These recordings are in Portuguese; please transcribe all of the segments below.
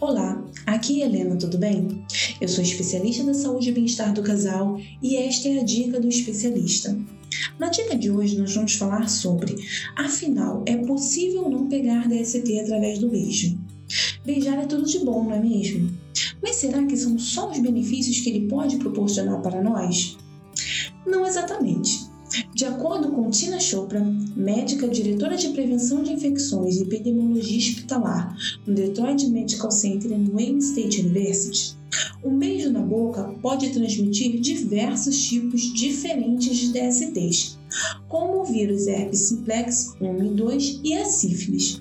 Olá, aqui é Helena, tudo bem? Eu sou especialista da saúde e bem-estar do casal e esta é a dica do especialista. Na dica de hoje nós vamos falar sobre, afinal, é possível não pegar DST através do beijo? Beijar é tudo de bom, não é mesmo? Mas será que são só os benefícios que ele pode proporcionar para nós? Não exatamente. De acordo com Tina Chopra, médica diretora de prevenção de infecções e epidemiologia hospitalar no Detroit Medical Center no Wayne State University, um beijo na boca pode transmitir diversos tipos diferentes de DSTs, como o vírus herpes simplex 1 e 2 e a sífilis.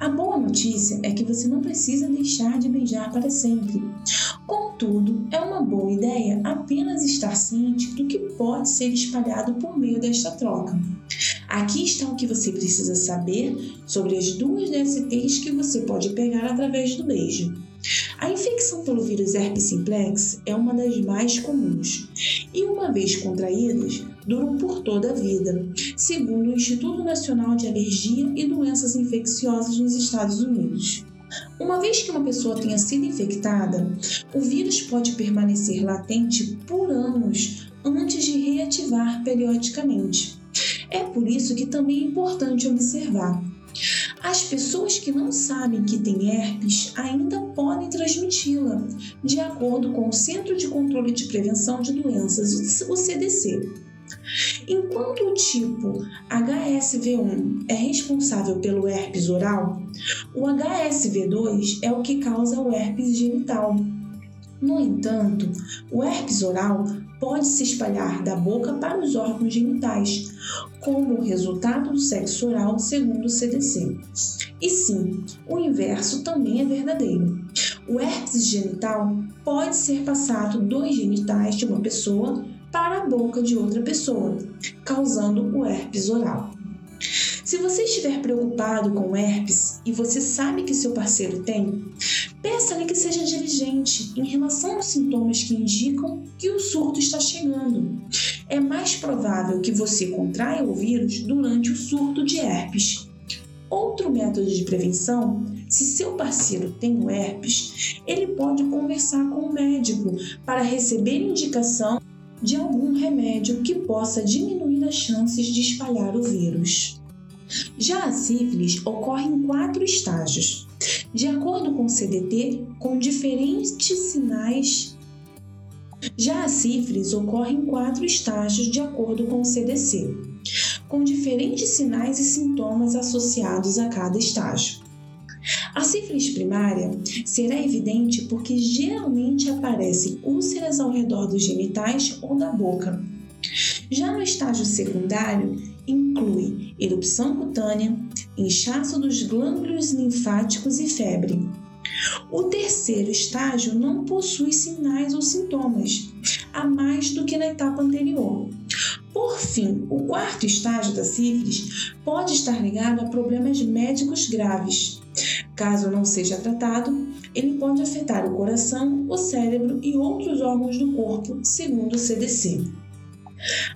A boa notícia é que você não precisa deixar de beijar para sempre. Contudo, é uma boa ideia apenas estar ciente do que pode ser espalhado por meio desta troca. Aqui está o que você precisa saber sobre as duas DSTs que você pode pegar através do beijo. A infecção pelo vírus herpes simplex é uma das mais comuns e, uma vez contraídas, duram por toda a vida, segundo o Instituto Nacional de Alergia e Doenças Infecciosas nos Estados Unidos. Uma vez que uma pessoa tenha sido infectada, o vírus pode permanecer latente por anos antes de reativar periodicamente. É por isso que também é importante observar as pessoas que não sabem que têm herpes ainda podem transmiti-la, de acordo com o Centro de Controle de Prevenção de Doenças, o CDC. Enquanto o tipo HSV1 é responsável pelo herpes oral, o HSV2 é o que causa o herpes genital. No entanto, o herpes oral pode se espalhar da boca para os órgãos genitais, como resultado do sexo oral, segundo o CDC. E sim, o inverso também é verdadeiro. O herpes genital pode ser passado dos genitais de uma pessoa para a boca de outra pessoa, causando o herpes oral. Se você estiver preocupado com herpes e você sabe que seu parceiro tem, peça-lhe que seja diligente em relação aos sintomas que indicam que o surto está chegando. É mais provável que você contraia o vírus durante o surto de herpes. Outro método de prevenção, se seu parceiro tem o herpes, ele pode conversar com o médico para receber indicação de algum remédio que possa diminuir as chances de espalhar o vírus. Já a sífilis ocorre em quatro estágios, de acordo com o CDT, com diferentes sinais. Já a sífilis ocorre em quatro estágios, de acordo com o CDC, com diferentes sinais e sintomas associados a cada estágio. A sífilis primária será evidente porque geralmente aparecem úlceras ao redor dos genitais ou da boca. Já no estágio secundário, inclui erupção cutânea, inchaço dos glândulos linfáticos e febre. O terceiro estágio não possui sinais ou sintomas, a mais do que na etapa anterior. Por fim, o quarto estágio da sífilis pode estar ligado a problemas médicos graves. Caso não seja tratado, ele pode afetar o coração, o cérebro e outros órgãos do corpo, segundo o CDC.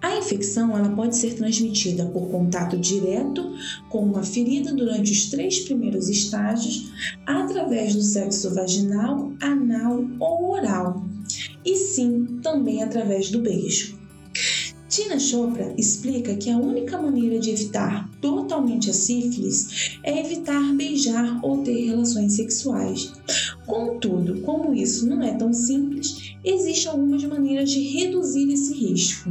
A infecção ela pode ser transmitida por contato direto com uma ferida durante os três primeiros estágios, através do sexo vaginal, anal ou oral, e sim também através do beijo. Tina Chopra explica que a única maneira de evitar totalmente a sífilis é evitar beijar ou ter relações sexuais. Contudo, como isso não é tão simples, existem algumas maneiras de reduzir esse risco.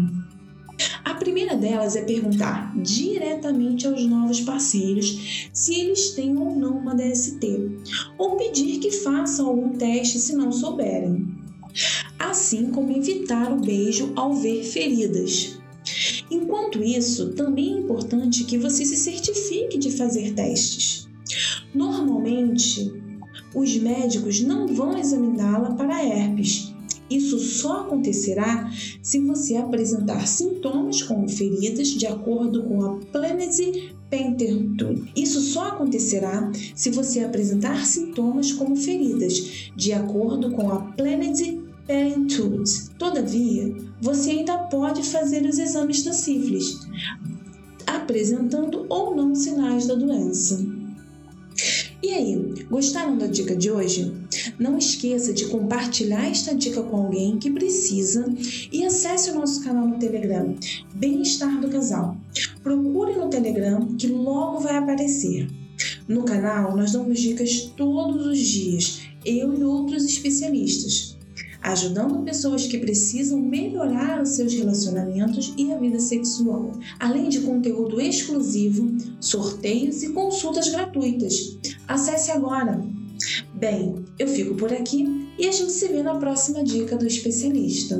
A primeira delas é perguntar diretamente aos novos parceiros se eles têm ou não uma DST, ou pedir que façam algum teste se não souberem assim como evitar o beijo ao ver feridas. Enquanto isso, também é importante que você se certifique de fazer testes. Normalmente, os médicos não vão examiná-la para herpes. Isso só acontecerá se você apresentar sintomas como feridas de acordo com a Planese Penterton. Isso só acontecerá se você apresentar sintomas como feridas de acordo com a Planese Parenthood. Todavia, você ainda pode fazer os exames da sífilis, apresentando ou não sinais da doença. E aí, gostaram da dica de hoje? Não esqueça de compartilhar esta dica com alguém que precisa e acesse o nosso canal no Telegram, Bem-Estar do Casal. Procure no Telegram que logo vai aparecer. No canal, nós damos dicas todos os dias, eu e outros especialistas, ajudando pessoas que precisam melhorar os seus relacionamentos e a vida sexual, além de conteúdo exclusivo, sorteios e consultas gratuitas. Acesse agora! Bem, eu fico por aqui e a gente se vê na próxima dica do especialista.